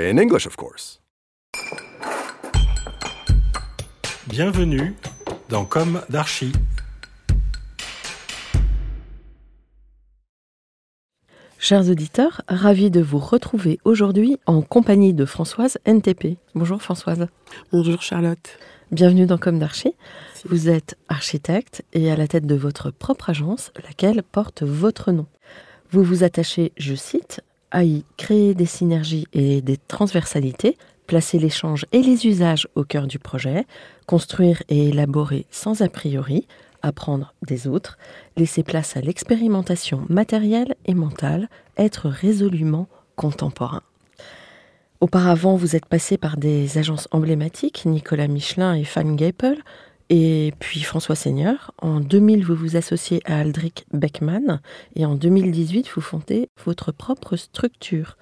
In English, of course. Bienvenue dans Comme d'Archi. Chers auditeurs, ravi de vous retrouver aujourd'hui en compagnie de Françoise NTP. Bonjour Françoise. Bonjour Charlotte. Bienvenue dans Comme d'Archi. Vous êtes architecte et à la tête de votre propre agence, laquelle porte votre nom. Vous vous attachez, je cite, à y créer des synergies et des transversalités, placer l'échange et les usages au cœur du projet, construire et élaborer sans a priori, apprendre des autres, laisser place à l'expérimentation matérielle et mentale, être résolument contemporain. Auparavant, vous êtes passé par des agences emblématiques, Nicolas Michelin et Fan Gapel, et puis François Seigneur. En 2000, vous vous associez à Aldrich Beckman, et en 2018, vous fondez votre propre structure.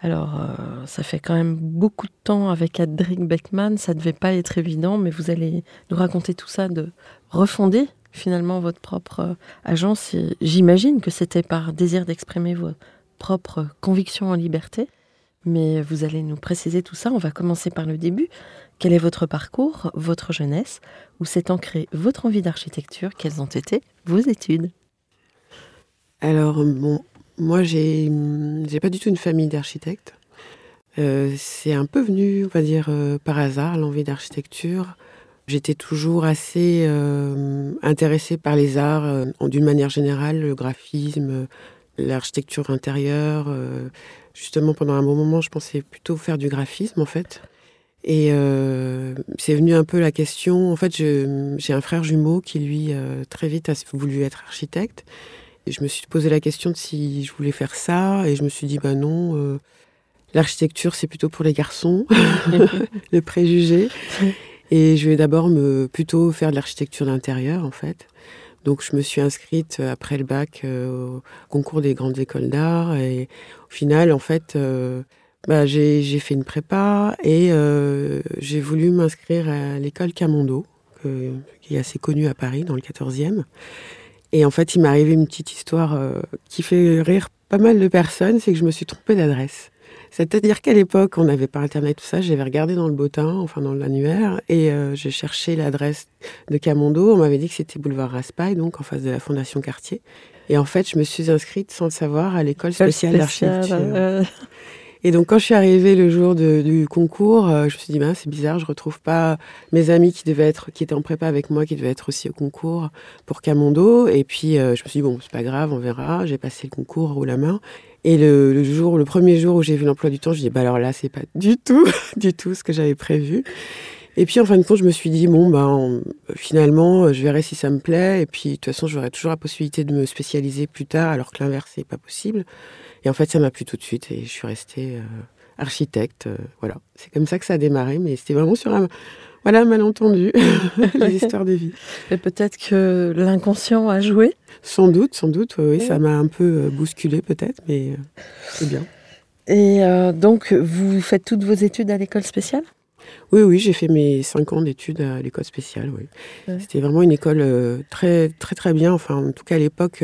Alors, euh, ça fait quand même beaucoup de temps avec Aldrich Beckman, ça ne devait pas être évident, mais vous allez nous raconter tout ça, de refonder finalement votre propre euh, agence. J'imagine que c'était par désir d'exprimer vos propres convictions en liberté. Mais vous allez nous préciser tout ça. On va commencer par le début. Quel est votre parcours, votre jeunesse Où s'est ancrée votre envie d'architecture? Quelles ont été vos études? Alors, bon, moi, j'ai j'ai pas du tout une famille d'architectes. Euh, c'est un peu venu, on va dire, euh, par hasard, l'envie d'architecture. J'étais toujours assez euh, intéressée par les arts, d'une manière générale, le graphisme, l'architecture intérieure. justement, pendant un bon moment, je pensais plutôt faire du graphisme, en fait. Et euh, c'est venu un peu la question. En fait, j'ai un frère jumeau qui, lui, euh, très vite a voulu être architecte. Et je me suis posé la question de si je voulais faire ça. Et je me suis dit, bah non, euh, l'architecture, c'est plutôt pour les garçons, le préjugé. Et je vais d'abord me plutôt faire de l'architecture d'intérieur, en fait. Donc, je me suis inscrite euh, après le bac euh, au concours des grandes écoles d'art. Et au final, en fait, euh, bah, j'ai j'ai fait une prépa et euh, j'ai voulu m'inscrire à l'école Camondo, qui est assez connue à Paris, dans le 14e. Et en fait, il m'est arrivé une petite histoire euh, qui fait rire pas mal de personnes, c'est que je me suis trompée d'adresse. C'est-à-dire qu'à l'époque, on n'avait pas Internet, tout ça. J'avais regardé dans le bottin, enfin dans l'annuaire, et euh, j'ai cherché l'adresse de Camondo. On m'avait dit que c'était boulevard Raspail, donc en face de la Fondation Cartier. Et en fait, je me suis inscrite sans le savoir à l'école spéciale d'architecture. Euh, Et donc, quand je suis arrivée le jour du concours, euh, je me suis dit, ben, c'est bizarre, je retrouve pas mes amis qui devaient être, qui étaient en prépa avec moi, qui devaient être aussi au concours pour Camondo. Et puis, euh, je me suis dit, bon, c'est pas grave, on verra. J'ai passé le concours haut la main. Et le, jour, le premier jour où j'ai vu l'emploi du temps, je dis, bah alors là, c'est pas du tout, du tout ce que j'avais prévu. Et puis, en fin de compte, je me suis dit, bon, ben, finalement, je verrai si ça me plaît. Et puis, de toute façon, j'aurai toujours la possibilité de me spécialiser plus tard, alors que l'inverse, c'est pas possible. Et en fait, ça m'a plu tout de suite et je suis restée euh, architecte. euh, voilà, c'est comme ça que ça a démarré, mais c'était vraiment sur un voilà, malentendu, les histoires de vie. Et peut-être que l'inconscient a joué. Sans doute, sans doute, oui, oui, ça m'a un peu euh, bousculé peut-être, mais euh, c'est bien. Et euh, donc, vous faites toutes vos études à l'école spéciale? Oui, oui, j'ai fait mes cinq ans d'études à l'école spéciale. Oui. Ouais. C'était vraiment une école euh, très, très, très bien. Enfin, en tout cas, à l'époque,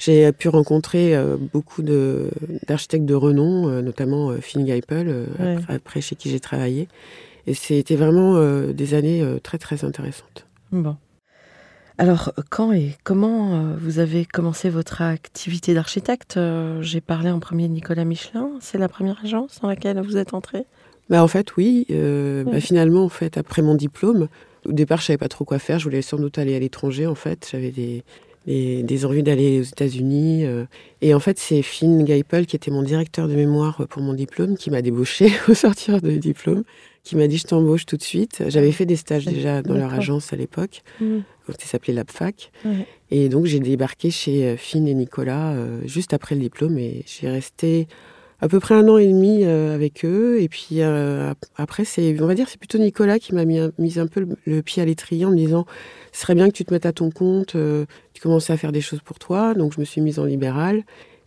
j'ai pu rencontrer euh, beaucoup d'architectes de, renom, euh, notamment euh, Finn Geipel, euh, Ouais. après, après chez qui j'ai travaillé. Et c'était vraiment euh, des années euh, très, très intéressantes. Bon. Alors, quand et comment euh, vous avez commencé votre activité d'architecte Euh, J'ai parlé en premier de Nicolas Michelin. C'est la première agence dans laquelle vous êtes entré? Bah, en fait, oui. euh, bah, finalement, en fait, après mon diplôme, au départ, je savais pas trop quoi faire. Je voulais sans doute aller à l'étranger, en fait. J'avais des, des, des envies d'aller aux États-Unis. euh. et en fait, c'est Finn Geipel, qui était mon directeur de mémoire pour mon diplôme, qui m'a débauché au sortir du diplôme, qui m'a dit je t'embauche tout de suite. J'avais fait des stages déjà dans leur agence à l'époque, quand ça s'appelait. Ouais. Et donc, j'ai débarqué chez euh, Finn et Nicolas euh, juste après le diplôme et j'ai resté à peu près un an et demi euh, avec eux. Et puis euh, ap- après, c'est, on va dire, c'est plutôt Nicolas qui m'a mis, un- mis un peu le, pied à l'étrier en me disant ce serait bien que tu te mettes à ton compte, euh, tu commences à faire des choses pour toi. Donc, je me suis mise en libéral.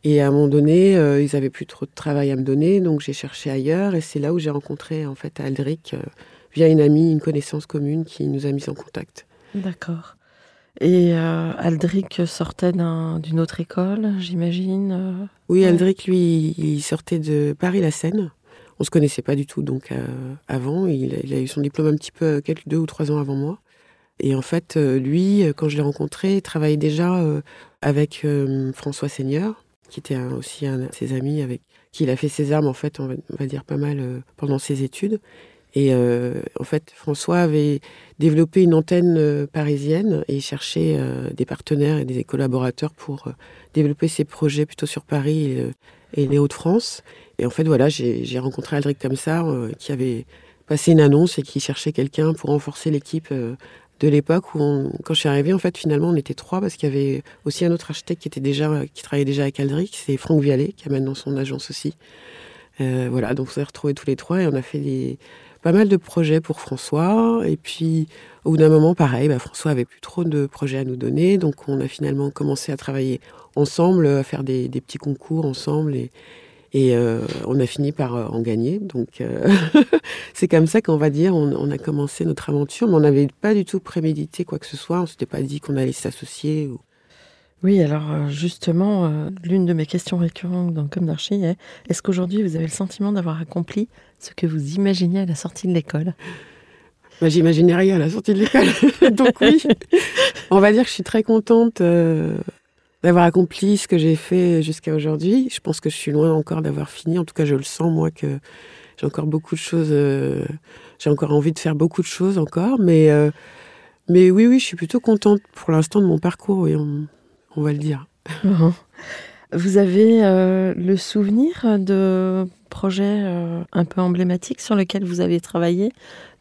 Et à un moment donné, ils avaient plus trop de travail à me donner, donc j'ai cherché ailleurs. Et c'est là où j'ai rencontré en fait Aldric via une amie, une connaissance commune qui nous a mis en contact. D'accord. Et euh, Aldric sortait d'un- d'une autre école, j'imagine euh, Oui. Aldric, lui, il sortait de Paris-la-Seine. On se connaissait pas du tout donc euh, avant. Il, a- il a eu son diplôme un petit peu quelques deux ou trois ans avant moi. Et en fait, euh, lui, euh, quand je l'ai rencontré, il travaillait déjà euh, avec euh, François Seigneur, qui était un- aussi un de ses amis avec qui il a fait ses armes en fait, on va, on va dire pas mal euh, pendant ses études. Et euh, en fait, François avait développé une antenne euh, parisienne et cherchait euh, des partenaires et des collaborateurs pour euh, développer ses projets plutôt sur Paris et, les Hauts-de-France. Et en fait, voilà, j'ai rencontré Aldric comme ça, qui avait passé une annonce et qui cherchait quelqu'un pour renforcer l'équipe de l'époque où, on- quand je suis arrivée, en fait, finalement, on était trois parce qu'il y avait aussi un autre architecte qui était déjà, qui travaillait déjà avec Aldric, c'est Franck Vialet, qui a maintenant son agence aussi. Euh, voilà, donc on s'est retrouvés tous les trois et on a fait des, pas mal de projets pour François. Et puis, au bout d'un moment, pareil, bah, François avait plus trop de projets à nous donner. Donc, on a finalement commencé à travailler ensemble, à faire des, petits concours ensemble. Et, euh, on a fini par euh, en gagner. Donc, euh, c'est comme ça qu'on va dire, on, a commencé notre aventure. Mais on n'avait pas du tout prémédité quoi que ce soit. On s'était pas dit qu'on allait s'associer. Ou... Oui, alors justement, l'une de mes questions récurrentes dans Comme d'Archie est est-ce qu'aujourd'hui vous avez le sentiment d'avoir accompli ce que vous imaginiez à la sortie de l'école Bah, J'imaginais rien à la sortie de l'école. Donc oui, on va dire que je suis très contente euh, d'avoir accompli ce que j'ai fait jusqu'à aujourd'hui. Je pense que je suis loin encore d'avoir fini. En tout cas, je le sens, moi, que j'ai encore beaucoup de choses. euh, j'ai encore envie de faire beaucoup de choses encore. Mais, euh, mais oui, oui, je suis plutôt contente pour l'instant de mon parcours, oui, on, on va le dire. Vous avez euh, le souvenir de projets euh, un peu emblématiques sur lesquels vous avez travaillé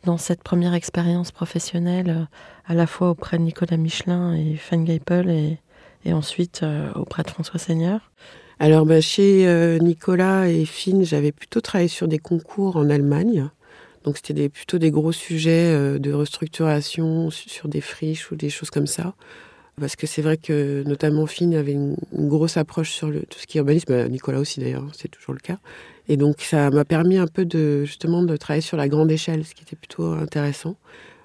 dans cette première expérience professionnelle, euh, à la fois auprès de Nicolas Michelin et Fan Geipel et, ensuite euh, auprès de François Seigneur Alors, bah, chez Nicolas et Finn, j'avais plutôt travaillé sur des concours en Allemagne. Donc, c'était plutôt des gros sujets de restructuration su- sur des friches ou des choses comme ça. Parce que c'est vrai que, notamment, Finn avait une, grosse approche sur tout ce qui est urbanisme. Bah, Nicolas aussi, d'ailleurs, c'est toujours le cas. Et donc, ça m'a permis un peu de, justement, de travailler sur la grande échelle, ce qui était plutôt intéressant.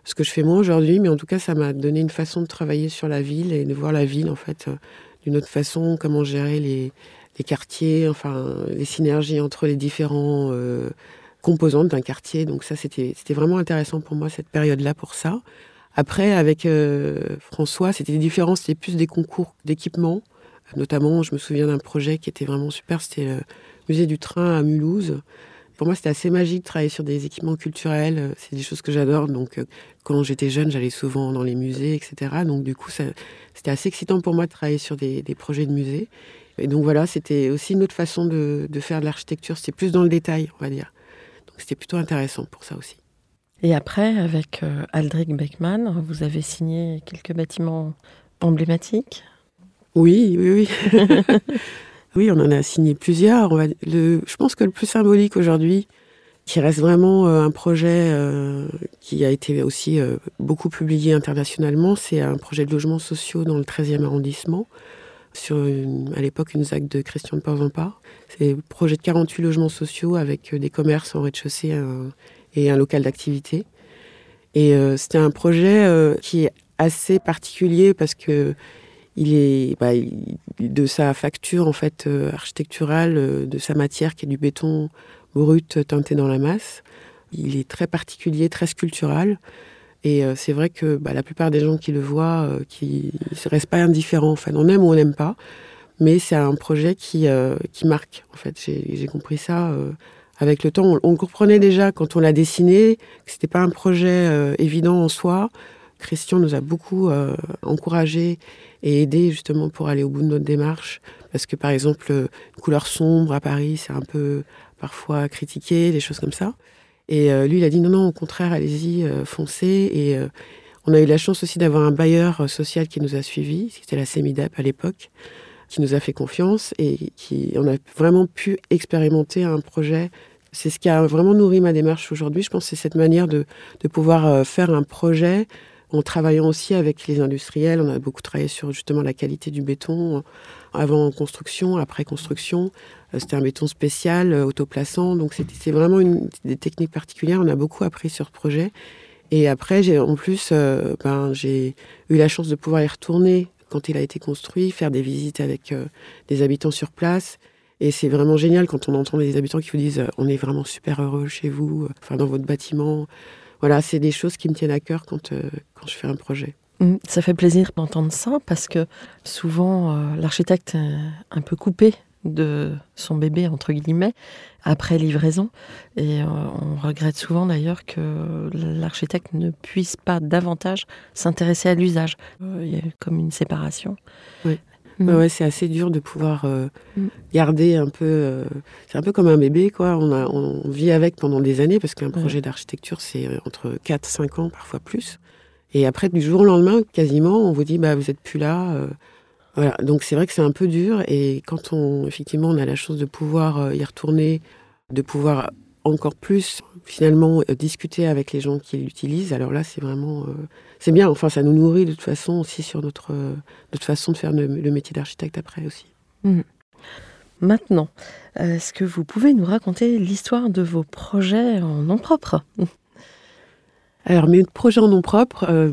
Ce que je fais moins aujourd'hui, mais en tout cas, ça m'a donné une façon de travailler sur la ville et de voir la ville, en fait, euh, d'une autre façon, comment gérer les, les quartiers, enfin les synergies entre les différents euh, composantes d'un quartier. Donc ça, c'était vraiment intéressant pour moi cette période-là pour ça. Après, avec euh, François, c'était différent, c'était plus des concours d'équipement. Notamment, je me souviens d'un projet qui était vraiment super, c'était musée du train à Mulhouse. Pour moi, c'était assez magique de travailler sur des équipements culturels. C'est des choses que j'adore. Donc, euh, quand j'étais jeune, j'allais souvent dans les musées, etc. Donc, du coup, c'était assez excitant pour moi de travailler sur des, des projets de musée. Et donc, voilà, c'était aussi une autre façon de, de faire de l'architecture. C'était plus dans le détail, on va dire. Donc, c'était plutôt intéressant pour ça aussi. Et après, avec euh, Aldrich Beckmann, vous avez signé quelques bâtiments emblématiques. Oui, oui, oui. oui, on en a signé plusieurs. Je pense que le plus symbolique aujourd'hui, qui reste vraiment euh, un projet euh, qui a été aussi euh, beaucoup publié internationalement, c'est un projet de logements sociaux dans le 13e arrondissement, sur une- à l'époque une ZAC de Christian de Porzampar. C'est un projet de 48 logements sociaux avec des commerces en rez-de-chaussée et un local d'activité. Et c'était un projet qui est assez particulier parce que il est bah, de sa facture en fait euh, architecturale, euh, de sa matière qui est du béton brut teinté dans la masse. Il est très particulier, très sculptural. Et euh, c'est vrai que bah, la plupart des gens qui le voient, qui ne restent pas indifférents. Enfin, on aime ou on n'aime pas. Mais c'est un projet qui, qui marque. En fait, j'ai compris ça avec le temps. On, on, comprenait déjà quand on l'a dessiné que c'était pas un projet évident en soi. Christian nous a beaucoup encouragé et aidé justement pour aller au bout de notre démarche. Parce que par exemple, une couleur sombre à Paris, c'est un peu parfois critiqué, des choses comme ça. Et euh, lui, il a dit non, non, au contraire, allez-y, euh, foncez. Et euh, on a eu la chance aussi d'avoir un bailleur social qui nous a suivis, c'était la CEMIDEP à l'époque, qui nous a fait confiance et qui on a vraiment pu expérimenter un projet. C'est ce qui a vraiment nourri ma démarche aujourd'hui. Je pense c'est cette manière de, de pouvoir faire un projet en travaillant aussi avec les industriels. On a beaucoup travaillé sur justement la qualité du béton avant construction, après construction. Euh, c'était un béton spécial, euh, autoplaçant. Donc c'est vraiment une, des techniques particulières. On a beaucoup appris sur ce projet. Et après, j'ai en plus, euh, ben, j'ai eu la chance de pouvoir y retourner quand il a été construit, faire des visites avec des habitants sur place. Et c'est vraiment génial quand on entend des habitants qui vous disent on est vraiment super heureux chez vous, enfin dans votre bâtiment. Voilà, c'est des choses qui me tiennent à cœur quand, quand je fais un projet. Mmh, ça fait plaisir d'entendre ça parce que souvent l'architecte est un peu coupé de son bébé, entre guillemets, après livraison. Et euh, on regrette souvent d'ailleurs que l'architecte ne puisse pas davantage s'intéresser à l'usage. Euh, il y a comme une séparation. Oui. Mm. Ouais, c'est assez dur de pouvoir euh, mm. garder un peu. c'est un peu comme un bébé, quoi. On, a, on vit avec pendant des années parce qu'un projet d'architecture, c'est entre 4, 5 ans, parfois plus. Et après, du jour au lendemain, quasiment, on vous dit bah, vous n'êtes plus là. Voilà, donc c'est vrai que c'est un peu dur et quand on effectivement on a la chance de pouvoir euh, y retourner, de pouvoir encore plus finalement euh, discuter avec les gens qui l'utilisent, alors là c'est vraiment euh, c'est bien. Enfin, ça nous nourrit de toute façon aussi sur notre notre façon de faire le, métier d'architecte après aussi. Mmh. Maintenant, est-ce que vous pouvez nous raconter l'histoire de vos projets en nom propre? Alors, mes projets en nom propre,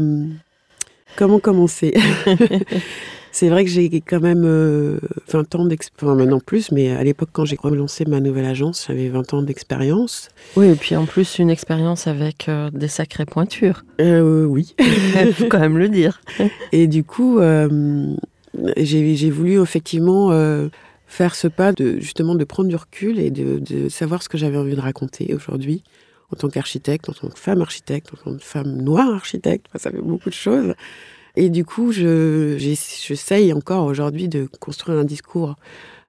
comment commencer? C'est vrai que j'ai quand même 20 euh, ans d'expérience, enfin maintenant plus, mais à l'époque quand j'ai relancé ma nouvelle agence, j'avais 20 ans d'expérience. Oui, et puis en plus une expérience avec euh, des sacrées pointures. Euh, oui. Il faut quand même le dire. Et du coup, j'ai voulu effectivement faire ce pas de justement de prendre du recul et de, de savoir ce que j'avais envie de raconter aujourd'hui en tant qu'architecte, en tant que femme architecte, en tant que femme noire architecte. ça fait beaucoup de choses. Et du coup, j'essaye encore aujourd'hui de construire un discours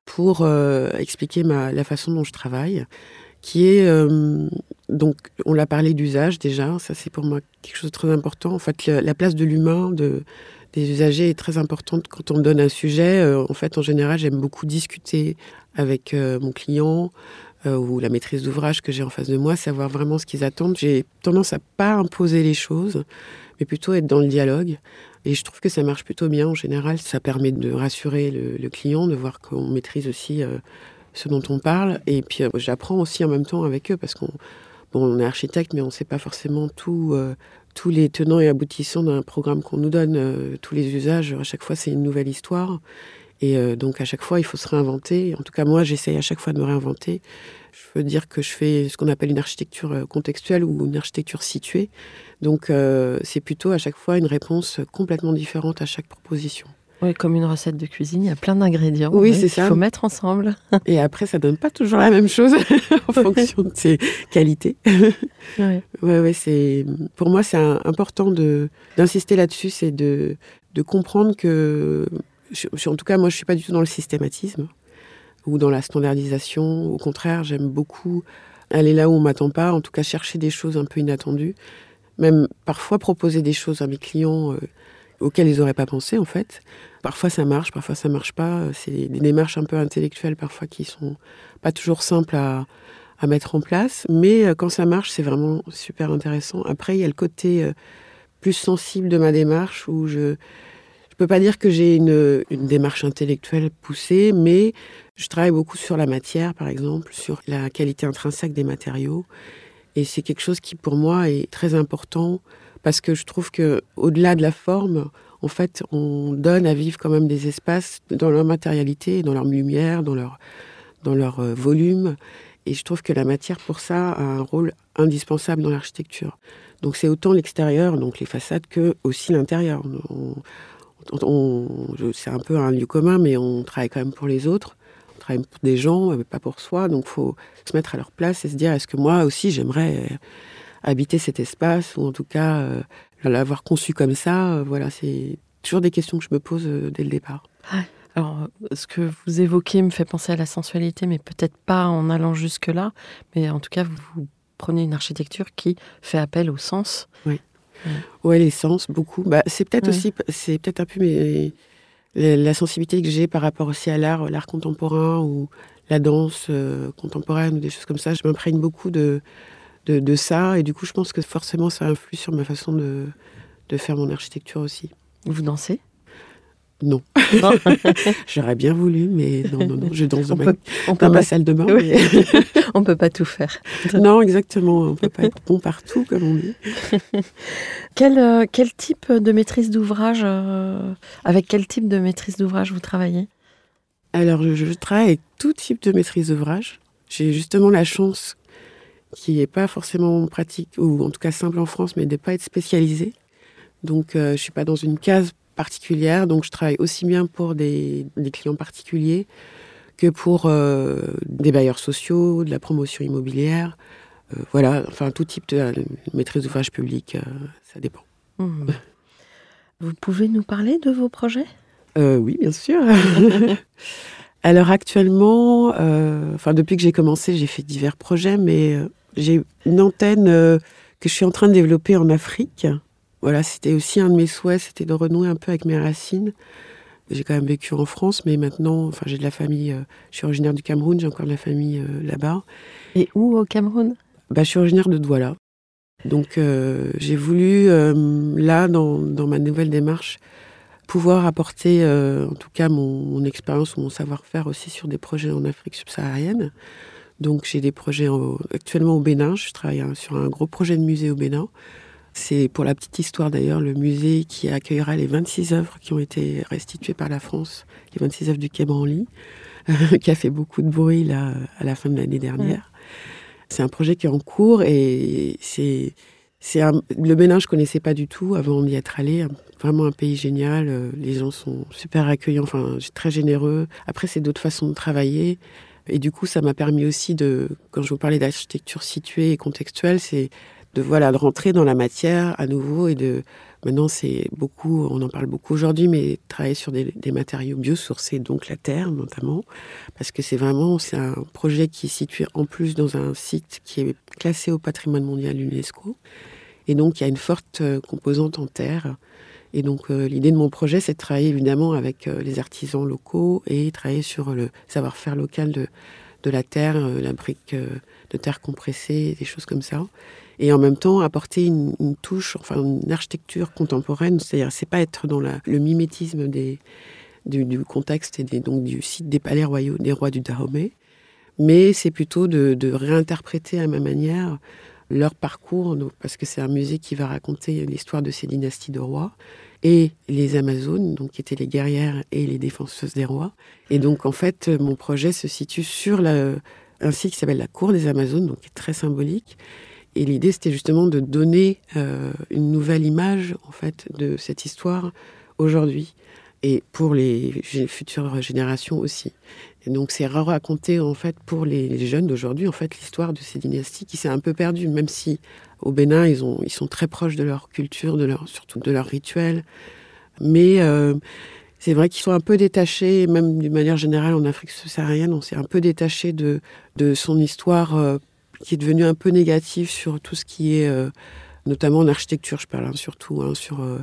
pour euh, expliquer la façon dont je travaille, qui est euh, donc on l'a parlé d'usage déjà, ça c'est pour moi quelque chose de très important. En fait, la, place de l'humain, de, des usagers est très importante quand on me donne un sujet. Euh, en fait, en général, j'aime beaucoup discuter avec mon client ou la maîtrise d'ouvrage que j'ai en face de moi, savoir vraiment ce qu'ils attendent. J'ai tendance à pas imposer les choses, mais plutôt être dans le dialogue. Et je trouve que ça marche plutôt bien en général. Ça permet de rassurer le, client, de voir qu'on maîtrise aussi euh, ce dont on parle. Et puis euh, j'apprends aussi en même temps avec eux parce qu'on bon, on est architecte, mais on ne sait pas forcément tout, euh, tous les tenants et aboutissants d'un programme qu'on nous donne, tous les usages. À chaque fois, c'est une nouvelle histoire. Et donc à chaque fois, il faut se réinventer. En tout cas, moi, j'essaye à chaque fois de me réinventer. Je veux dire que je fais ce qu'on appelle une architecture contextuelle ou une architecture située. Donc euh, c'est plutôt à chaque fois une réponse complètement différente à chaque proposition. Oui, comme une recette de cuisine, il y a plein d'ingrédients. Oui, c'est ça. Il faut mettre ensemble. Et après, ça donne pas toujours la même chose en fonction de ses qualités. Oui. Ouais, ouais, c'est pour moi c'est important de d'insister là-dessus, c'est de de comprendre que, en tout cas, moi, je suis pas du tout dans le systématisme ou dans la standardisation. Au contraire, j'aime beaucoup aller là où on m'attend pas, en tout cas chercher des choses un peu inattendues même parfois proposer des choses à mes clients euh, auxquelles ils n'auraient pas pensé en fait. Parfois ça marche, parfois ça marche pas. C'est des démarches un peu intellectuelles parfois qui sont pas toujours simples à, à mettre en place, mais euh, quand ça marche, c'est vraiment super intéressant. Après, il y a le côté euh, plus sensible de ma démarche où je je peux pas dire que j'ai une, démarche intellectuelle poussée, mais je travaille beaucoup sur la matière, par exemple, sur la qualité intrinsèque des matériaux. Et c'est quelque chose qui, pour moi, est très important parce que je trouve que, au-delà de la forme, en fait, on donne à vivre quand même des espaces dans leur matérialité, dans leur lumière, dans leur, dans leur euh, volume. Et je trouve que la matière, pour ça, a un rôle indispensable dans l'architecture. Donc c'est autant l'extérieur, donc les façades, que aussi l'intérieur. C'est un peu un lieu commun, mais on travaille quand même pour les autres. On travaille pour des gens, euh, pas pour soi. Donc faut se mettre à leur place et se dire est-ce que moi aussi j'aimerais euh, habiter cet espace ou en tout cas euh, l'avoir conçu comme ça? euh, voilà, c'est toujours des questions que je me pose euh, dès le départ. Alors, euh, ce que vous évoquez me fait penser à la sensualité, mais peut-être pas en allant jusque-là. Mais en tout cas, vous, vous prenez une architecture qui fait appel au sens. Ouais, l'essence, beaucoup. Bah, c'est peut-être Ouais. aussi, c'est peut-être un peu la, la sensibilité que j'ai par rapport aussi à l'art, l'art contemporain ou la danse euh, contemporaine ou des choses comme ça. Je m'imprègne beaucoup de, de, de ça et du coup, je pense que forcément, ça influe sur ma façon de, de faire mon architecture aussi. Vous dansez? Non, Non j'aurais bien voulu, mais non, non, non, je danse dans, On ma, peut, on peut dans ma pas, salle de bain. Oui. mais- on peut pas tout faire. non, exactement, on peut pas être bon partout, comme on dit. Quel, euh, quel type de maîtrise d'ouvrage, euh, avec quel type de maîtrise d'ouvrage vous travaillez? Alors, je, je travaille avec tout type de maîtrise d'ouvrage. J'ai justement la chance, qui n'est pas forcément pratique, ou en tout cas simple en France, mais de ne pas être spécialisée. Donc, euh, je ne suis pas dans une case particulière, donc je travaille aussi bien pour des, des clients particuliers que pour euh, des bailleurs sociaux, de la promotion immobilière. Euh, voilà, enfin tout type de maîtrise d'ouvrage public, euh, ça dépend. Hmm. Vous pouvez nous parler de vos projets? Oui, bien sûr. Alors actuellement, enfin depuis que j'ai commencé, j'ai fait divers projets, mais j'ai une antenne que je suis en train de développer en Afrique. Voilà, c'était aussi un de mes souhaits, c'était de renouer un peu avec mes racines. J'ai quand même vécu en France, mais maintenant, enfin, j'ai de la famille. euh, je suis originaire du Cameroun, j'ai encore de la famille euh, là-bas. Et où au Cameroun? Bah, je suis originaire de Douala. Donc, euh, j'ai voulu, là, dans, dans ma nouvelle démarche, pouvoir apporter, en tout cas, mon, mon expérience ou mon savoir-faire aussi sur des projets en Afrique subsaharienne. Donc, j'ai des projets en- actuellement au Bénin. Je travaille hein, sur un gros projet de musée au Bénin. C'est pour la petite histoire d'ailleurs le musée qui accueillera les 26 œuvres qui ont été restituées par la France, les 26 œuvres du Quai Branly, qui a fait beaucoup de bruit là à la fin de l'année dernière. C'est un projet qui est en cours et c'est c'est un- le Bénin je connaissais pas du tout avant d'y être allé. Vraiment un pays génial. euh, Les gens sont super accueillants, enfin très généreux. Après c'est d'autres façons de travailler. Et du coup, ça m'a permis aussi de, quand je vous parlais d'architecture située et contextuelle, c'est de voilà de rentrer dans la matière à nouveau et de maintenant c'est beaucoup, on en parle beaucoup aujourd'hui, mais travailler sur des, matériaux biosourcés, donc la terre notamment, parce que c'est vraiment c'est un projet qui est situé en plus dans un site qui est classé au patrimoine mondial UNESCO, et donc il y a une forte euh, composante en terre. Et donc euh, l'idée de mon projet, c'est de travailler évidemment avec euh, les artisans locaux et travailler sur le savoir-faire local de, de la terre, la brique de terre compressée, des choses comme ça. Et en même temps apporter une, touche, enfin une architecture contemporaine, c'est-à-dire c'est pas être dans le mimétisme du, contexte et donc du site des palais royaux des rois du Dahomey, mais c'est plutôt de, réinterpréter à ma manière leur parcours, parce que c'est un musée qui va raconter l'histoire de ces dynasties de rois et les Amazones, donc qui étaient les guerrières et les défenseuses des rois. Et donc en fait, mon projet se situe sur un site qui s'appelle la Cour des Amazones, donc qui est très symbolique. Et l'idée, c'était justement de donner euh, une nouvelle image en fait de cette histoire aujourd'hui et pour les futures générations aussi. Et donc c'est raconter en fait pour les, jeunes d'aujourd'hui en fait l'histoire de ces dynasties qui s'est un peu perdue, même si au Bénin ils ont ils sont très proches de leur culture, de leur surtout de leurs rituels, mais euh, c'est vrai qu'ils sont un peu détachés, même d'une manière générale en Afrique subsaharienne, on s'est un peu détaché de de son histoire euh, qui est devenue un peu négative sur tout ce qui est euh, notamment en architecture, je parle hein, surtout hein, sur euh,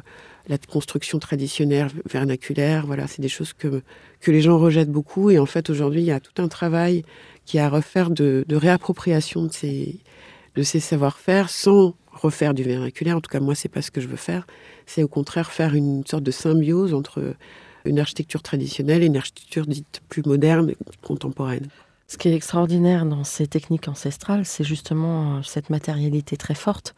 la construction traditionnelle vernaculaire. Voilà, c'est des choses que, que les gens rejettent beaucoup. Et en fait, aujourd'hui, il y a tout un travail qui est à refaire de, de réappropriation de ces, de ces savoir-faire sans refaire du vernaculaire. En tout cas, moi, c'est pas ce que je veux faire. C'est au contraire faire une sorte de symbiose entre une architecture traditionnelle et une architecture dite plus moderne contemporaine. Ce qui est extraordinaire dans ces techniques ancestrales, c'est justement euh, cette matérialité très forte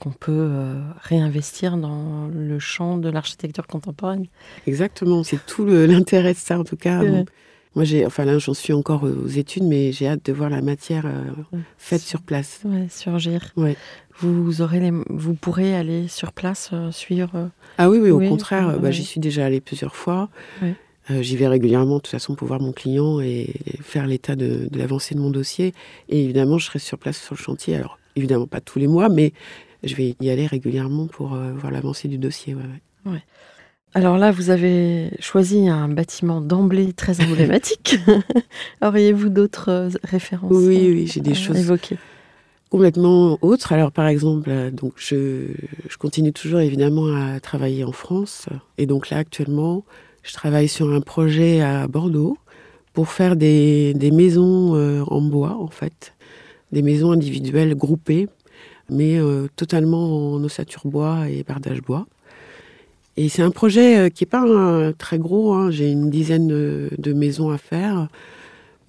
qu'on peut euh, réinvestir dans le champ de l'architecture contemporaine. Exactement, c'est tout l'intérêt de ça en tout cas. Ouais. Moi, j'ai, enfin là, j'en suis encore aux études, mais j'ai hâte de voir la matière euh, faite sur place. Ouais, surgir. Ouais. Vous, aurez les... vous pourrez aller sur place, euh, suivre. euh, Ah oui, oui, au Oui, contraire, bah, j'y suis déjà allée plusieurs fois. Euh, j'y vais régulièrement, de toute façon, pour voir mon client et faire l'état de, de l'avancée de mon dossier. Et évidemment, je serai sur place sur le chantier. Alors, évidemment, pas tous les mois, mais je vais y aller régulièrement pour euh, voir l'avancée du dossier. ouais, ouais. Alors là, vous avez choisi un bâtiment d'emblée très emblématique. Auriez-vous d'autres euh, références Oui, oui, j'ai des choses évoquer? complètement autre. Alors, par exemple, donc je, je continue toujours évidemment à travailler en France. Et donc là, actuellement, je travaille sur un projet à Bordeaux pour faire des, maisons euh, en bois, en fait. Des maisons individuelles groupées, mais euh, totalement en ossature bois et bardage bois. Et c'est un projet euh, qui n'est pas très gros. hein. J'ai une dizaine de, maisons à faire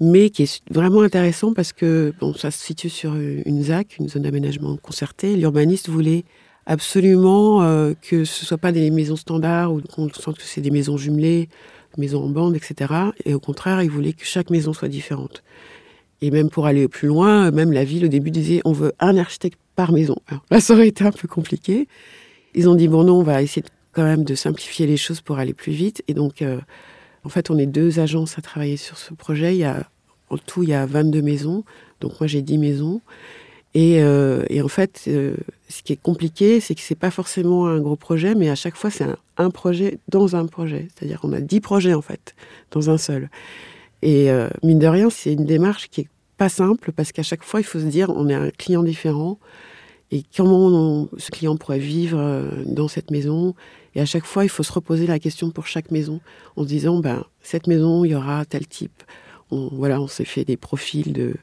mais qui est vraiment intéressant parce que bon, ça se situe sur une ZAC, une zone d'aménagement concerté. L'urbaniste voulait absolument euh, que ce soit pas des maisons standards ou qu'on sente que c'est des maisons jumelées, maisons en bande, etc. Et au contraire, il voulait que chaque maison soit différente. Et même pour aller plus loin, même la ville au début disait on veut un architecte par maison. Ça aurait été un peu compliqué. Ils ont dit bon non, on va essayer quand même de simplifier les choses pour aller plus vite. Et donc, euh, en fait, on est deux agences à travailler sur ce projet. Il y a, en tout, il y a 22 maisons. Donc moi, j'ai 10 maisons. Et, euh, et en fait, euh, ce qui est compliqué, c'est que c'est pas forcément un gros projet, mais à chaque fois, c'est un, projet dans un projet. C'est-à-dire qu'on a 10 projets, en fait, dans un seul. Et euh, mine de rien, c'est une démarche qui est pas simple, parce qu'à chaque fois, il faut se dire, on est un client différent. Et comment on- ce client pourrait vivre dans cette maison Et à chaque fois, il faut se reposer la question pour chaque maison, en se disant, ben, cette maison, il y aura tel type. On, voilà, on s'est fait des profils de-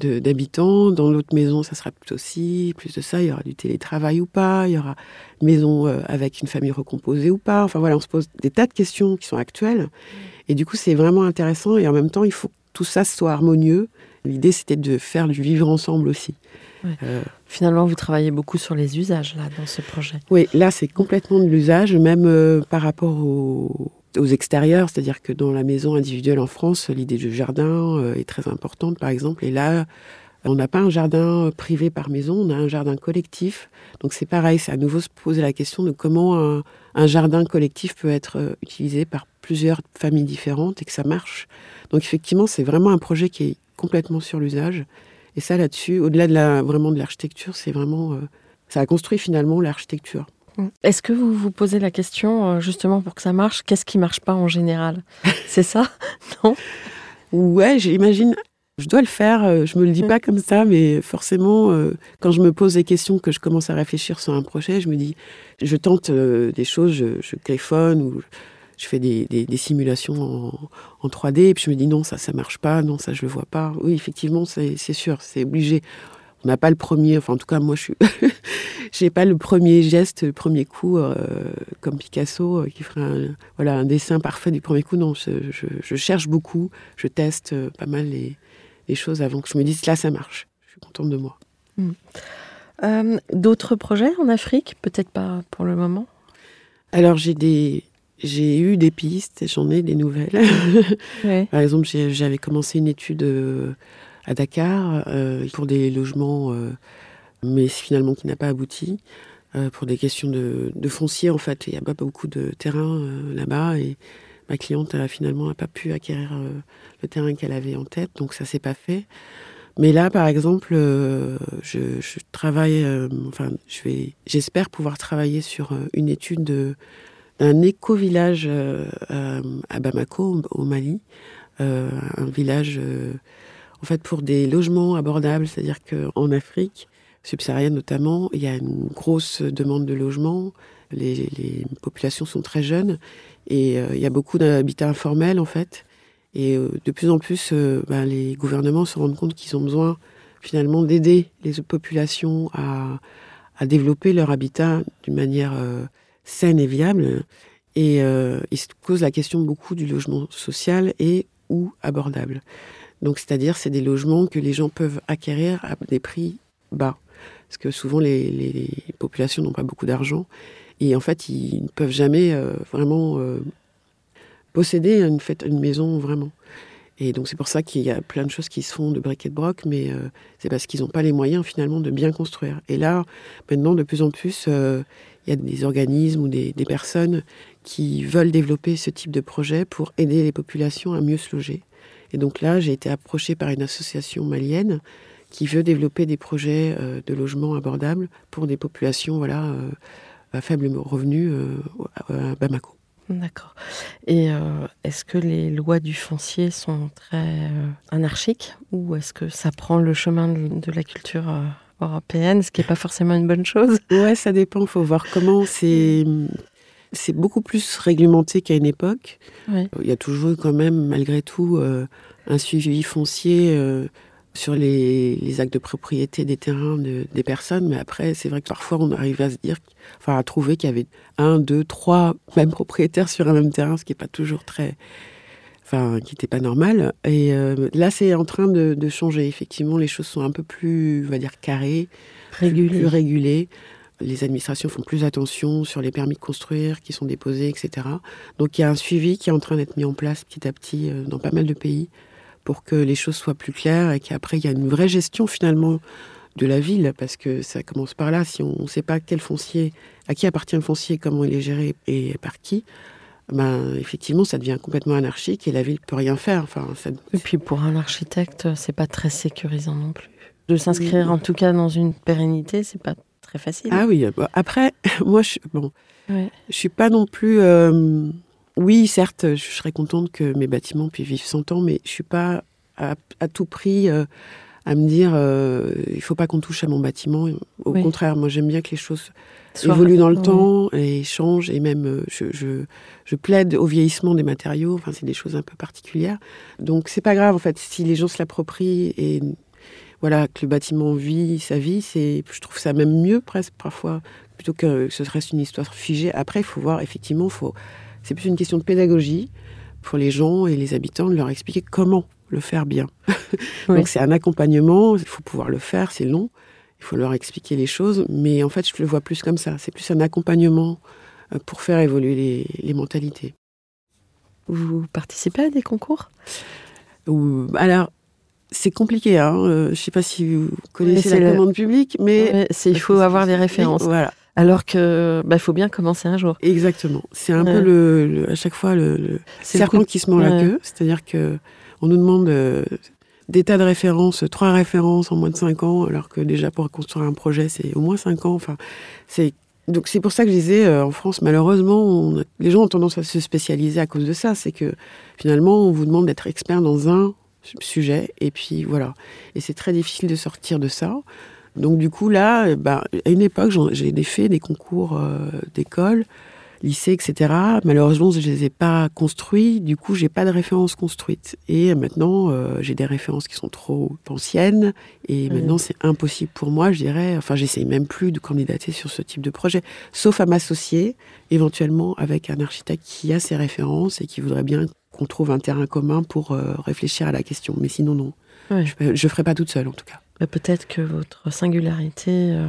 d'habitants. Dans l'autre maison, ça sera plutôt ci, plus de ça, il y aura du télétravail ou pas, il y aura une maison euh, avec une famille recomposée ou pas. Enfin voilà, on se pose des tas de questions qui sont actuelles. Et du coup, c'est vraiment intéressant et en même temps, il faut que tout ça soit harmonieux. L'idée, c'était de faire du vivre ensemble aussi. Ouais. Euh, Finalement, vous travaillez beaucoup sur les usages là dans ce projet. Oui, là, c'est complètement de l'usage, même euh, par rapport au- aux extérieurs. C'est-à-dire que dans la maison individuelle en France, l'idée du jardin euh, est très importante, par exemple. Et là, on n'a pas un jardin privé par maison, on a un jardin collectif. Donc c'est pareil, c'est à nouveau se poser la question de comment un, jardin collectif peut être euh, utilisé par plusieurs familles différentes et que ça marche. Donc effectivement, c'est vraiment un projet qui est complètement sur l'usage. Et ça, là-dessus, au-delà de la, vraiment de l'architecture, c'est vraiment... euh, ça a construit finalement l'architecture. Est-ce que vous vous posez la question euh, justement pour que ça marche Qu'est-ce qui marche pas en général? C'est ça? Non? Ouais, j'imagine. Je dois le faire. euh, Je me le dis Mm. pas comme ça, mais forcément, euh, quand je me pose des questions, que je commence à réfléchir sur un projet, je me dis, je tente des choses, je, je téléphone ou je fais des, des- des simulations en, en 3D, et puis je me dis non, ça, ça marche pas, non, ça, je le vois pas. Oui, effectivement, c'est sûr, c'est obligé. On n'a pas le premier, enfin, en tout cas, moi, je suis, j'ai pas le premier geste, le premier coup, euh, comme Picasso, euh, qui ferait un, voilà, un dessin parfait du premier coup. Non, je, je- je cherche beaucoup, je teste euh, pas mal les, les choses avant que je me dise là, ça marche. Je suis contente de moi. Euh, D'autres projets en Afrique Peut-être pas pour le moment? Alors, j'ai des. J'ai eu des pistes, j'en ai des nouvelles. Ouais. Par exemple, j'avais commencé une étude à Dakar euh, pour des logements, euh, mais finalement qui n'a pas abouti, euh, pour des questions de, de foncier en fait. Il n'y a pas beaucoup de terrain là-bas et ma cliente finalement n'a pas pu acquérir le terrain qu'elle avait en tête, donc ça s'est pas fait. Mais là, par exemple, je, travaille, enfin, je vais, j'espère pouvoir travailler sur une étude de- d'un éco-village à Bamako, au Mali, un village, en fait, pour des logements abordables, c'est-à-dire qu'en Afrique subsaharienne notamment, il y a une grosse demande de logements. Les, populations sont très jeunes et euh, il y a beaucoup d'habitats informels en fait. Et euh, de plus en plus, euh, ben, les gouvernements se rendent compte qu'ils ont besoin finalement d'aider les populations à, à développer leur habitat d'une manière saine et viable. Et ils se posent la question beaucoup du logement social et ou abordable. Donc, c'est-à-dire, c'est des logements que les gens peuvent acquérir à des prix bas. Parce que souvent, les, populations n'ont pas beaucoup d'argent. Et en fait, ils ne peuvent jamais euh, vraiment euh, posséder une, maison vraiment. Et donc c'est pour ça qu'il y a plein de choses qui se font de briques et de broc, mais euh, c'est parce qu'ils n'ont pas les moyens finalement de bien construire. Et là, maintenant, de plus en plus, il y a des organismes ou des, personnes qui veulent développer ce type de projet pour aider les populations à mieux se loger. Et donc là, j'ai été approchée par une association malienne qui veut développer des projets euh, de logement abordables pour des populations voilà, à faible revenu à Bamako. D'accord. Et euh, est-ce que les lois du foncier sont très euh, anarchiques ou est-ce que ça prend le chemin de, la culture euh, européenne, ce qui n'est pas forcément une bonne chose? Ouais, ça dépend. Il faut voir comment c'est. C'est beaucoup plus réglementé qu'à une époque. Oui. Il y a toujours eu quand même, malgré tout, un suivi foncier sur les, les, actes de propriété des terrains de, des personnes, mais après, c'est vrai que parfois on arrive à se dire, enfin à trouver qu'il y avait un, deux, trois mêmes propriétaires sur un même terrain, ce qui n'est pas toujours très, enfin, qui n'était pas normal. Et euh, là, c'est en train de, de, changer. Effectivement, les choses sont un peu plus, on va dire, carrées, plus régulées. Les administrations font plus attention sur les permis de construire qui sont déposés, etc. Donc il y a un suivi qui est en train d'être mis en place petit à petit euh, dans pas mal de pays pour que les choses soient plus claires et qu'après il y a une vraie gestion finalement de la ville, parce que ça commence par là. Si on ne sait pas quel foncier, à qui appartient le foncier, comment il est géré et par qui, ben, effectivement, ça devient complètement anarchique et la ville peut rien faire. Enfin, ça... Et puis pour un architecte, c'est pas très sécurisant non plus. De s'inscrire en tout cas dans une pérennité, c'est pas très facile. Ah oui. Après, moi, je, bon, ouais. je suis pas non plus. Euh, oui, certes, je serais contente que mes bâtiments puissent vivre 100 ans, mais je suis pas à, à tout prix euh, à me dire euh, il faut pas qu'on touche à mon bâtiment. Au oui. contraire, moi j'aime bien que les choses Soit évoluent dans le temps et changent, et même je, je, je, plaide au vieillissement des matériaux. Enfin, c'est des choses un peu particulières. Donc c'est pas grave en fait si les gens se l'approprient et voilà que le bâtiment vit sa vie. C'est, je trouve ça même mieux presque parfois plutôt que ce reste une histoire figée. Après, il faut voir effectivement, faut c'est plus une question de pédagogie pour les gens et les habitants de leur expliquer comment le faire bien. Oui. Donc c'est un accompagnement, il faut pouvoir le faire, c'est long, il faut leur expliquer les choses, mais en fait je le vois plus comme ça, c'est plus un accompagnement euh, pour faire évoluer les, les mentalités. Vous participez à des concours? Ou, Alors, c'est compliqué, hein. euh, je ne sais pas si vous connaissez la commande le... publique, mais... Ouais, il faut avoir des références. Voilà. Alors que bah faut bien commencer un jour. Exactement. C'est un ouais. peu le, le, à chaque fois le, le serpent qui se mord ouais. la queue. C'est-à-dire que on nous demande euh, des tas de références, trois références en moins de cinq ans, alors que déjà pour construire un projet c'est au moins cinq ans. Enfin, c'est donc c'est pour ça que je disais euh, en France malheureusement on, les gens ont tendance à se spécialiser à cause de ça. C'est que finalement on vous demande d'être expert dans un sujet et puis voilà. Et c'est très difficile de sortir de ça. Donc du coup là, bah, à une époque, j'ai fait des concours euh, d'école, lycée, etc. Malheureusement, je les ai pas construits. Du coup, j'ai pas de références construites. Et maintenant, euh, j'ai des références qui sont trop anciennes. Et mmh. maintenant, c'est impossible pour moi, je dirais. Enfin, j'essaye même plus de candidater sur ce type de projet, sauf à m'associer éventuellement avec un architecte qui a ses références et qui voudrait bien qu'on trouve un terrain commun pour euh, réfléchir à la question. Mais sinon, non. Ouais. Je ne ferai pas toute seule, en tout cas. Peut-être que votre singularité euh,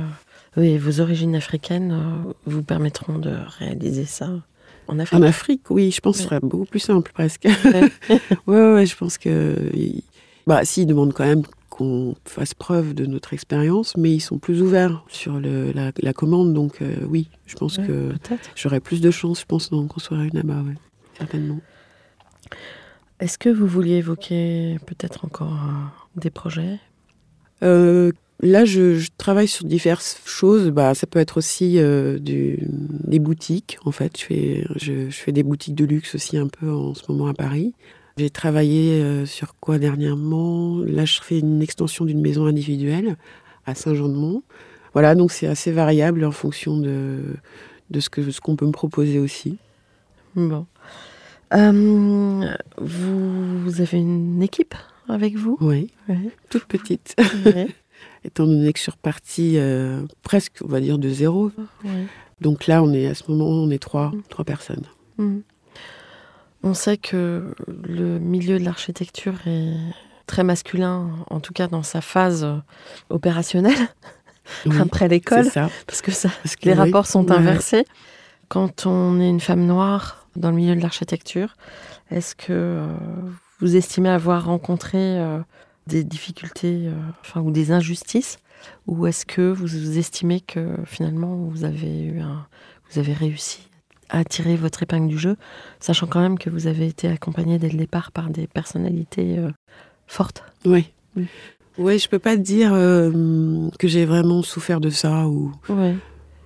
oui, vos origines africaines euh, vous permettront de réaliser ça en Afrique. En Afrique, oui, je pense que ce serait beaucoup plus simple presque. Ouais, ouais, ouais, je pense que. Bah, si, ils demandent quand même qu'on fasse preuve de notre expérience, mais ils sont plus ouverts sur le, la, la, commande, donc euh, oui, je pense ouais, que j'aurais plus de chance, je pense, d'en construire une là-bas, ouais, certainement. Est-ce que vous vouliez évoquer peut-être encore euh, des projets? Euh, là, je, je, travaille sur diverses choses. Bah, ça peut être aussi euh, du, des boutiques. En fait, je fais, je, je, fais des boutiques de luxe aussi un peu en ce moment à Paris. J'ai travaillé euh, sur quoi dernièrement? Là, je fais une extension d'une maison individuelle à Saint-Jean-de-Mont. Voilà, donc c'est assez variable en fonction de, de ce qu'on peut me proposer aussi. Bon. Euh, vous, avez une équipe avec vous? Oui, toute petite. Oui. Étant donné que je suis repartie euh, presque, on va dire, de zéro. Donc là, on est à ce moment, on est trois, mmh. trois personnes. Mmh. On sait que le milieu de l'architecture est très masculin, en tout cas dans sa phase opérationnelle, oui, après l'école, parce que, ça, parce que les oui. rapports sont inversés. Quand on est une femme noire dans le milieu de l'architecture, est-ce que euh, vous estimez avoir rencontré euh, des difficultés, euh, enfin ou des injustices, ou est-ce que vous estimez que finalement vous avez eu un, vous avez réussi à tirer votre épingle du jeu, sachant quand même que vous avez été accompagné dès le départ par des personnalités euh, fortes? Oui. Mm. Oui, je peux pas te dire euh, que j'ai vraiment souffert de ça ou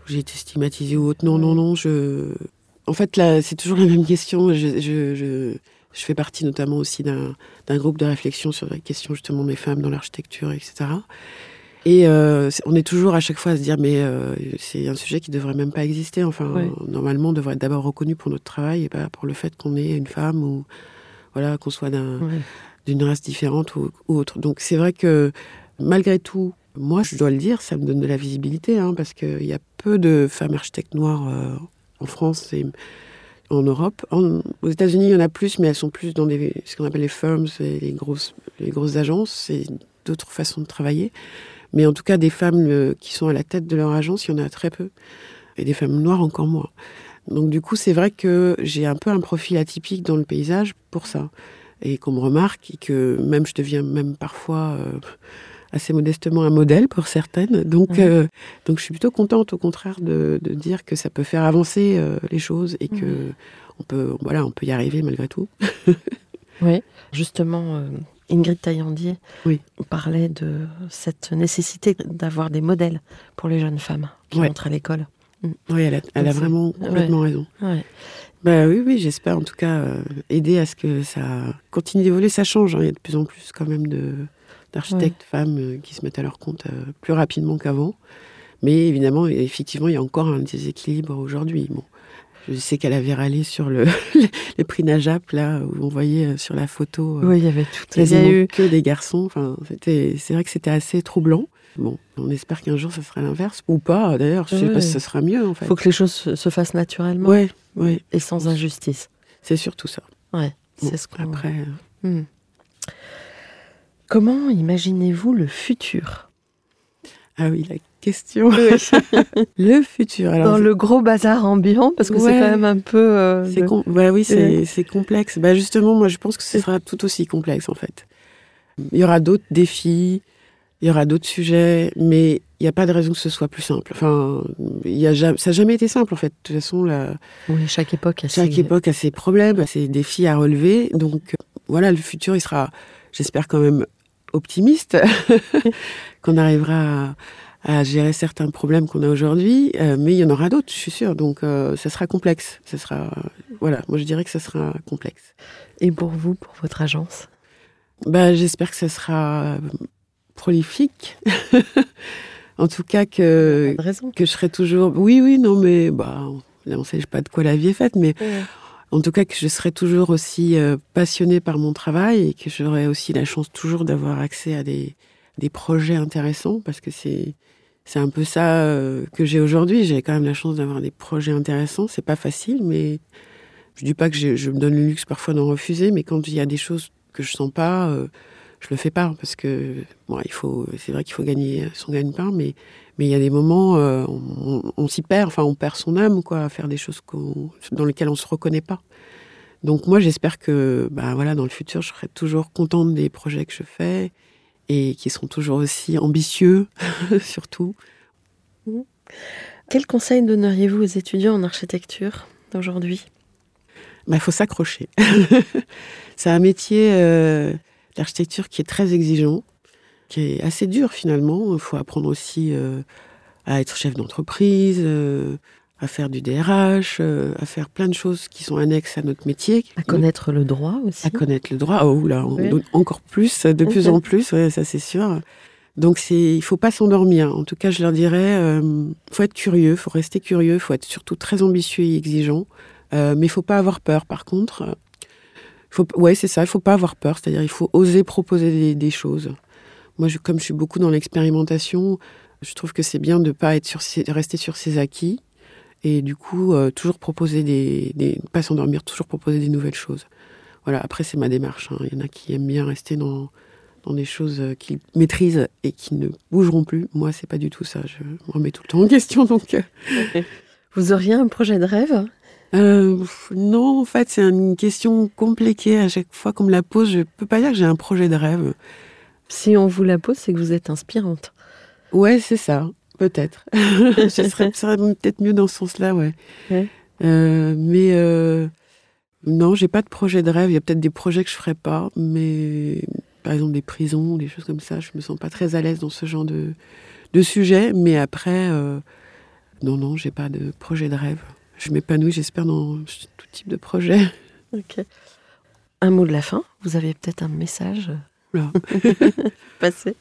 j'ai été stigmatisée ou autre. Non, non, non. Je... En fait, là, c'est toujours la même question. Je, je, je, je fais partie notamment aussi d'un groupe de réflexion sur la question justement des femmes dans l'architecture, etc. Et euh, on est toujours à chaque fois à se dire, mais euh, c'est un sujet qui devrait même pas exister. Enfin, Ouais. normalement, on devrait être d'abord reconnu pour notre travail et pas pour le fait qu'on est une femme ou voilà qu'on soit Ouais. d'une race différente ou, ou autre. Donc c'est vrai que malgré tout, moi je dois le dire, ça me donne de la visibilité hein, parce qu'il y a peu de femmes architectes noires euh, en France et en Europe. Aux États-Unis, il y en a plus, mais elles sont plus dans ce qu'on appelle les firms, les grosses, les grosses agences. C'est d'autres façons de travailler. Mais en tout cas, des femmes euh, qui sont à la tête de leur agence, il y en a très peu. Et des femmes noires encore moins. Donc du coup, c'est vrai que j'ai un peu un profil atypique dans le paysage pour ça. Et qu'on me remarque et que même je deviens même parfois euh, assez modestement un modèle pour certaines. Donc, euh, donc je suis plutôt contente au contraire de, de dire que ça peut faire avancer euh, les choses et que on peut, voilà, on peut y arriver malgré tout. Oui, justement, euh, Ingrid Taillandier Oui. parlait de cette nécessité d'avoir des modèles pour les jeunes femmes qui Ouais. entrent à l'école. Oui, elle a, elle a C'est- vraiment complètement raison. Bah oui, oui, j'espère en tout cas aider à ce que ça continue d'évoluer, ça change. hein. Il y a de plus en plus quand même de d'architectes femmes euh, qui se mettent à leur compte euh, plus rapidement qu'avant. Mais évidemment, effectivement, il y a encore un déséquilibre aujourd'hui. Bon, je sais qu'elle avait râlé sur le les prix Najap là où on voyait euh, sur la photo Oui, il y avait tout. Il y quasiment a eu. que des garçons. Enfin, c'était, c'est vrai que c'était assez troublant. Bon, on espère qu'un jour ça sera l'inverse ou pas. D'ailleurs, je sais Ouais. pas si ça sera mieux en fait. Il faut que les choses se, se fassent naturellement Ouais, ouais, et sans injustice. c'est surtout ça. Ouais, Bon, c'est ce qu'on. après. euh. Comment imaginez-vous le futur? Ah oui, la question. le futur. Alors, Dans le gros bazar ambiant, parce que c'est quand même un peu. euh, c'est ouais, oui, c'est Ouais. complexe. Bah justement, moi, je pense que ce sera tout aussi complexe en fait. Il y aura d'autres défis, il y aura d'autres sujets, mais il n'y a pas de raison que ce soit plus simple. Enfin, y a jamais, ça n'a jamais été simple en fait. De toute façon, la, Oui, chaque époque a chaque ses- époque a ses problèmes, a ses défis à relever. Donc voilà, le futur, il sera, j'espère quand même optimiste, qu'on arrivera à, à gérer certains problèmes qu'on a aujourd'hui, euh, mais il y en aura d'autres, je suis sûre. Donc euh, ça sera complexe. Ça sera, voilà, moi je dirais que ça sera complexe. Et pour vous, pour votre agence? Bah, j'espère que ça sera euh, prolifique. en tout cas que que je serai toujours. Oui, oui, non, mais bah, là, on sait pas de quoi la vie est faite, mais en tout cas que je serai toujours aussi euh, passionnée par mon travail et que j'aurai aussi la chance toujours d'avoir accès à des, projets intéressants parce que c'est un peu ça euh, que j'ai aujourd'hui. J'ai quand même la chance d'avoir des projets intéressants. C'est pas facile, mais je dis pas que je, je me donne le luxe parfois d'en refuser, mais quand il y a des choses que je sens pas, euh, je le fais pas parce que bon, il faut. C'est vrai qu'il faut gagner son gagne-pain, mais mais il y a des moments, euh, on, on- on s'y perd, enfin on perd son âme quoi, à faire des choses dans lesquelles on se reconnaît pas. Donc moi j'espère que bah, voilà, dans le futur je serai toujours contente des projets que je fais et qui seront toujours aussi ambitieux surtout. Quel conseil donneriez-vous aux étudiants en architecture d'aujourd'hui? Il faut s'accrocher. C'est un métier, euh, l'architecture, qui est très exigeant, qui est assez dur finalement. Il faut apprendre aussi euh, à être chef d'entreprise, euh, à faire du DRH, euh, à faire plein de choses qui sont annexes à notre métier. À connaître le droit aussi À connaître le droit. Oh là, on Oui. donne encore plus, de plus en plus, ouais, ça c'est sûr. Donc c'est, il faut pas s'endormir. En tout cas, je leur dirais, euh, faut être curieux, faut rester curieux, faut être surtout très ambitieux et exigeant. Euh, mais il faut pas avoir peur. Par contre, faut, ouais, c'est ça. Il faut pas avoir peur. C'est-à-dire, il faut oser proposer des, choses. Moi, comme je suis beaucoup dans l'expérimentation, je trouve que c'est bien de pas être sur ses- rester sur ses acquis et du coup euh, toujours proposer des, des pas s'endormir, toujours proposer des nouvelles choses. Voilà. Après, c'est ma démarche. hein. Il y en a qui aiment bien rester dans dans des choses euh, qu'ils maîtrisent et qui ne bougeront plus. Moi, c'est pas du tout ça. Je me remets tout le temps en question, donc. euh, Vous auriez un projet de rêve? Euh, non, en fait, c'est une question compliquée. À chaque fois qu'on me la pose, je peux pas dire que j'ai un projet de rêve. Si on vous la pose, c'est que vous êtes inspirante. Ouais, c'est ça, peut-être. Ce serait, peut-être mieux dans ce sens-là, ouais. Ouais. Euh, mais euh, non, j'ai pas de projet de rêve. Il y a peut-être des projets que je ferai pas, mais par exemple des prisons, des choses comme ça, je me sens pas très à l'aise dans ce genre de, de sujet. Mais après, euh, non, non, j'ai pas de projet de rêve. Je m'épanouis, j'espère, dans tout type de projet. Ok. Un mot de la fin? Vous avez peut-être un message passé?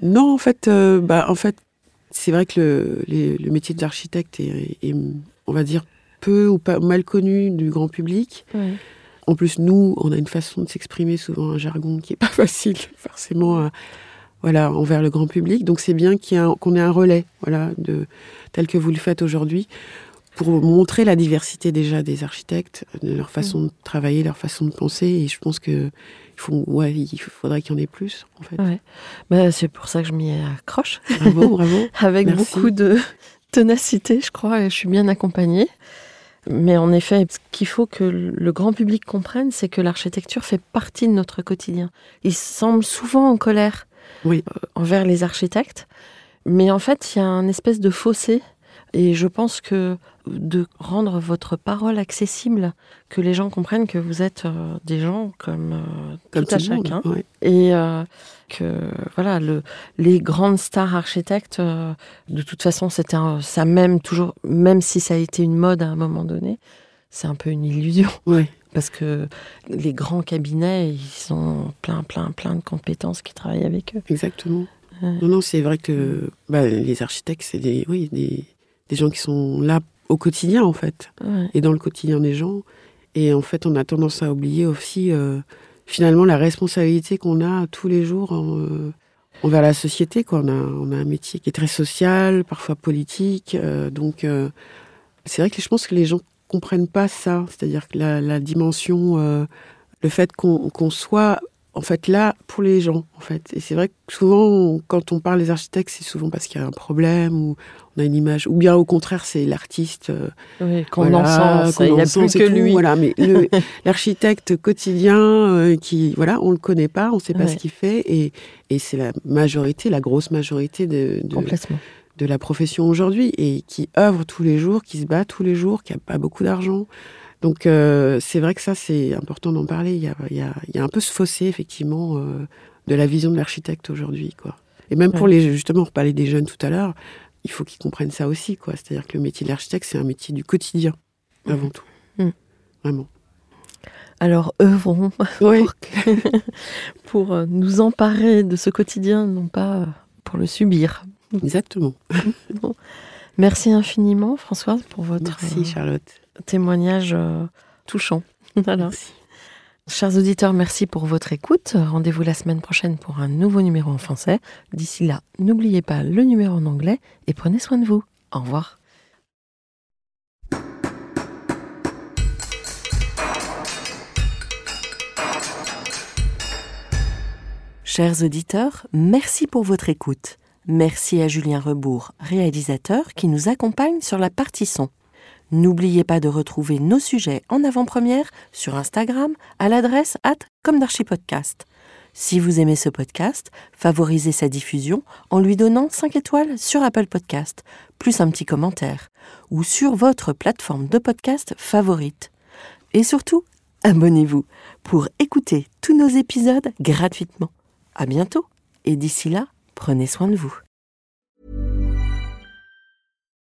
Non, en fait, euh, bah, en fait, c'est vrai que le, les- le métier d'architecte est, est, on va dire, peu ou pas mal connu du grand public. En plus, nous, on a une façon de s'exprimer, souvent un jargon qui est pas facile, forcément, à- voilà, envers le grand public. Donc, c'est bien ait qu'on ait un relais, voilà, de, tel que vous le faites aujourd'hui, pour montrer la diversité déjà des architectes, de leur façon de travailler, leur façon de penser. Et je pense que faut, ouais, il faudrait qu'il y en ait plus, en fait. Ouais. Bah, c'est pour ça que je m'y accroche. Bravo, bravo. Avec Merci. beaucoup de ténacité, je crois, et je suis bien accompagnée. Mais en effet, ce qu'il faut que le grand public comprenne, c'est que l'architecture fait partie de notre quotidien. Ils semblent souvent en colère Oui. euh, envers les architectes, mais en fait, il y a un espèce de fossé. Et je pense que de rendre votre parole accessible, que les gens comprennent que vous êtes euh, des gens comme, euh, Comme tout à tout le monde, chacun, ouais. et euh, que voilà le, les grandes stars architectes euh, de toute façon c'était ça même toujours même si ça a été une mode à un moment donné c'est un peu une illusion Ouais. parce que les grands cabinets ils ont plein plein plein de compétences qui travaillent avec eux Exactement. Ouais. Non, non, c'est vrai que bah, les architectes, c'est des, oui, des, des gens qui sont là au quotidien, en fait, Ouais. et dans le quotidien des gens. Et en fait, on a tendance à oublier aussi, euh, finalement, la responsabilité qu'on a tous les jours en, euh, envers la société. Quoi. On, a, on a un métier qui est très social, parfois politique. euh, donc, euh, c'est vrai que je pense que les gens comprennent pas ça. C'est-à-dire que la, la dimension, euh, le fait qu'on qu'on soit en fait là pour les gens en fait et c'est vrai que souvent on- quand on parle des architectes c'est souvent parce qu'il y a un problème ou on a une image ou bien au contraire c'est l'artiste euh, Oui, qu'on voilà, encense qu'on il n'y a plus que tout, lui voilà mais l'architecte quotidien euh, qui voilà on le connaît pas on sait pas Ouais. ce qu'il fait et, et c'est la majorité la grosse majorité de, de, complètement de la profession aujourd'hui et qui œuvre tous les jours, qui se bat tous les jours, qui a pas beaucoup d'argent. Donc euh, c'est vrai que ça c'est important d'en parler. Il y a, il y, a, il y a un peu ce fossé effectivement euh, de la vision de l'architecte aujourd'hui, quoi. Et même pour les justement, on parlait des jeunes tout à l'heure, il faut qu'ils comprennent ça aussi, quoi. C'est-à-dire que le métier de l'architecte c'est un métier du quotidien avant tout, Mhm. vraiment. alors œuvrons Oui. pour, que- pour euh, nous emparer de ce quotidien non pas pour le subir Exactement. Merci infiniment, Françoise, pour votre Merci Charlotte. Témoignage euh, touchant. Voilà. Merci. Chers auditeurs, merci pour votre écoute. Rendez-vous la semaine prochaine pour un nouveau numéro en français. D'ici là, n'oubliez pas le numéro en anglais et prenez soin de vous. Au revoir. Chers auditeurs, merci pour votre écoute. Merci à Julien Rebourg, réalisateur, qui nous accompagne sur la partie son. N'oubliez pas de retrouver nos sujets en avant-première sur Instagram à l'adresse at. Si vous aimez ce podcast, favorisez sa diffusion en lui donnant 5 étoiles sur Apple Podcast, plus un petit commentaire, ou sur votre plateforme de podcast favorite. Et surtout, abonnez-vous pour écouter tous nos épisodes gratuitement. À bientôt, et d'ici là, prenez soin de vous.